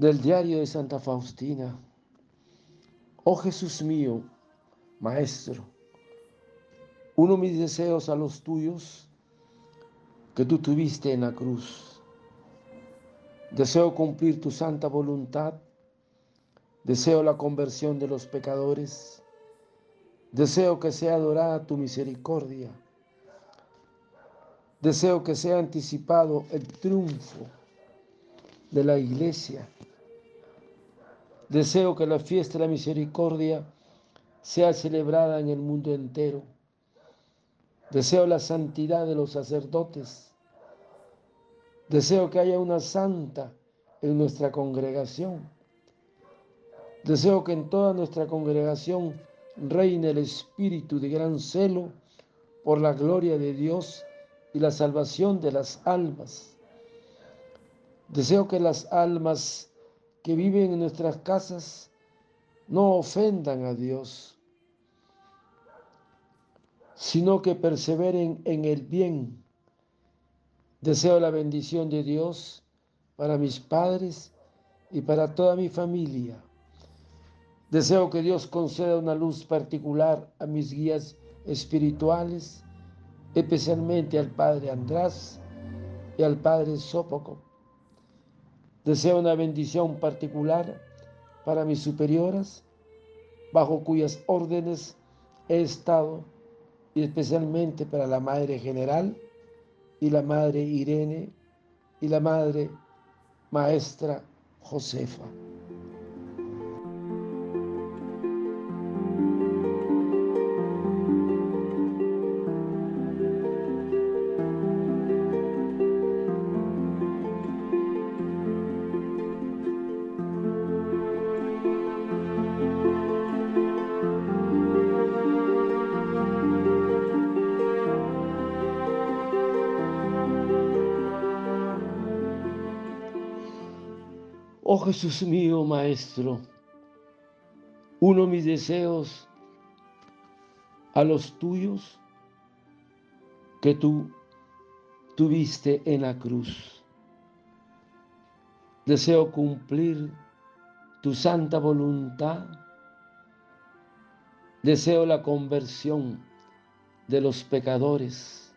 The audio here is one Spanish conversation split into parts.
del diario de Santa Faustina. Oh Jesús mío, Maestro, uno mis deseos a los tuyos que tú tuviste en la cruz. Deseo cumplir tu santa voluntad. Deseo la conversión de los pecadores. Deseo que sea adorada tu misericordia. Deseo que sea anticipado el triunfo de la iglesia. Deseo que la fiesta de la misericordia sea celebrada en el mundo entero. Deseo la santidad de los sacerdotes. Deseo que haya una santa en nuestra congregación. Deseo que en toda nuestra congregación reine el espíritu de gran celo por la gloria de Dios y la salvación de las almas. Deseo que las almas que viven en nuestras casas no ofendan a Dios, sino que perseveren en el bien. Deseo la bendición de Dios para mis padres y para toda mi familia. Deseo que Dios conceda una luz particular a mis guías espirituales especialmente al Padre András y al Padre Sópoco. Deseo una bendición particular para mis superioras, bajo cuyas órdenes he estado, y especialmente para la Madre General y la Madre Irene y la Madre Maestra Josefa. Oh Jesús mío, Maestro, uno mis deseos a los tuyos que tú tuviste en la cruz. Deseo cumplir tu santa voluntad. Deseo la conversión de los pecadores.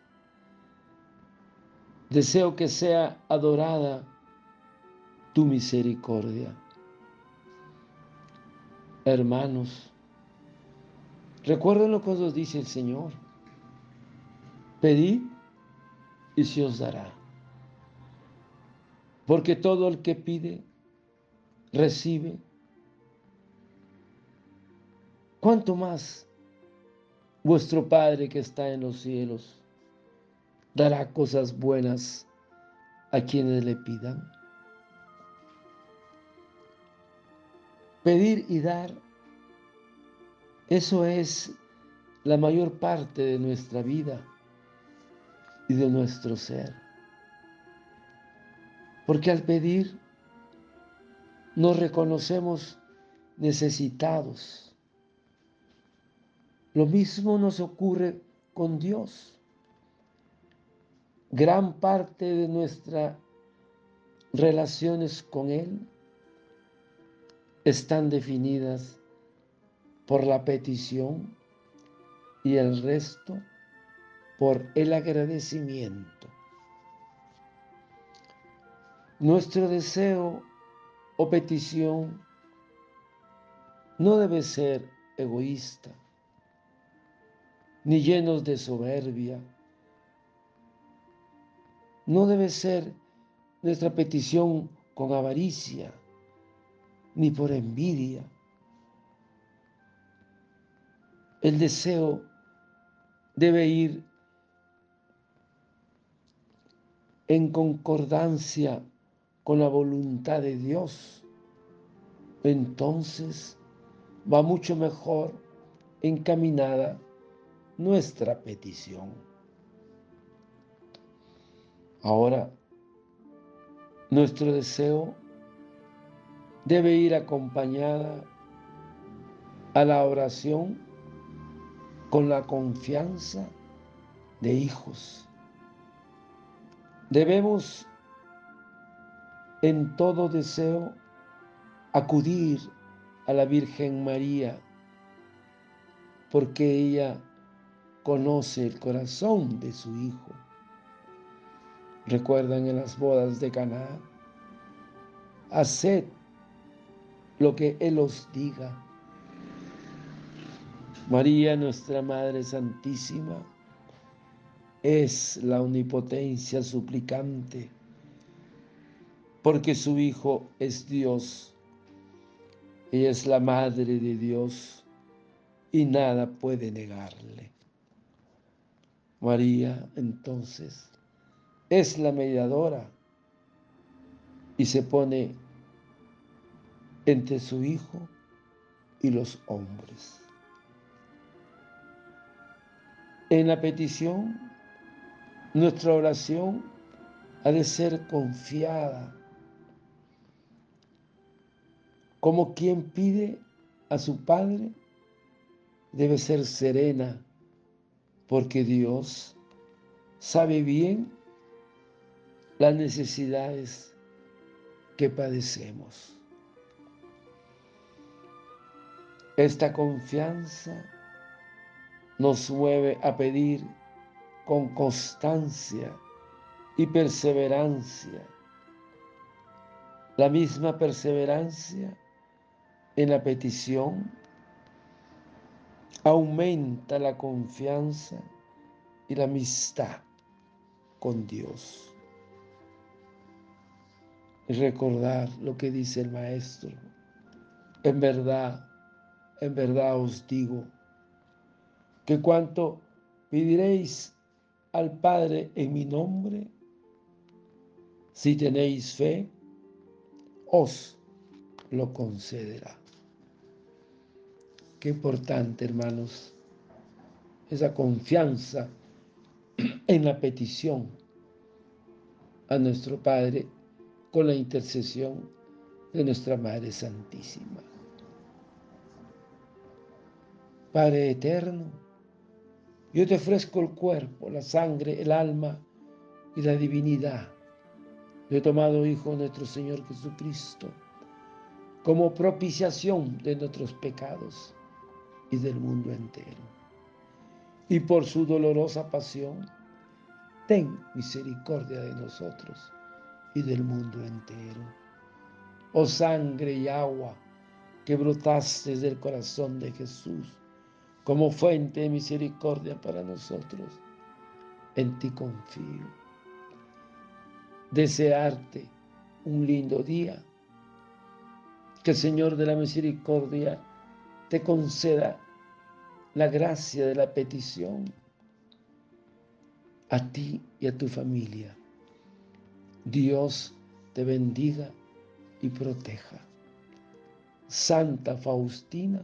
Deseo que sea adorada tu misericordia. Hermanos, recuerden lo que os dice el Señor. Pedid y se os dará. Porque todo el que pide, recibe. ¿Cuánto más vuestro Padre que está en los cielos dará cosas buenas a quienes le pidan? Pedir y dar, eso es la mayor parte de nuestra vida y de nuestro ser. Porque al pedir nos reconocemos necesitados. Lo mismo nos ocurre con Dios. Gran parte de nuestras relaciones con Él están definidas por la petición y el resto por el agradecimiento. Nuestro deseo o petición no debe ser egoísta, ni llenos de soberbia. No debe ser nuestra petición con avaricia ni por envidia. El deseo debe ir en concordancia con la voluntad de Dios. Entonces va mucho mejor encaminada nuestra petición. Ahora, nuestro deseo debe ir acompañada a la oración con la confianza de hijos. Debemos en todo deseo acudir a la Virgen María, porque ella conoce el corazón de su Hijo. Recuerdan en las bodas de Caná, haced lo que Él os diga. María, nuestra Madre Santísima, es la omnipotencia suplicante, porque su Hijo es Dios. Ella es la Madre de Dios y nada puede negarle. María, entonces, es la mediadora y se pone entre su Hijo y los hombres. En la petición, nuestra oración ha de ser confiada, como quien pide a su Padre, debe ser serena, porque Dios sabe bien las necesidades que padecemos. Esta confianza nos mueve a pedir con constancia y perseverancia. La misma perseverancia en la petición aumenta la confianza y la amistad con Dios. Recordar lo que dice el Maestro. En verdad, en verdad os digo que cuanto pediréis al Padre en mi nombre, si tenéis fe, os lo concederá. Qué importante, hermanos, esa confianza en la petición a nuestro Padre con la intercesión de nuestra Madre Santísima. Padre eterno, yo te ofrezco el cuerpo, la sangre, el alma y la divinidad. Yo tomado, Hijo nuestro Señor Jesucristo, como propiciación de nuestros pecados y del mundo entero. Y por su dolorosa pasión, ten misericordia de nosotros y del mundo entero. Oh sangre y agua que brotaste del corazón de Jesús, como fuente de misericordia para nosotros. En ti confío. Desearte un lindo día. Que el Señor de la misericordia te conceda la gracia de la petición a ti y a tu familia. Dios te bendiga y proteja. Santa Faustina,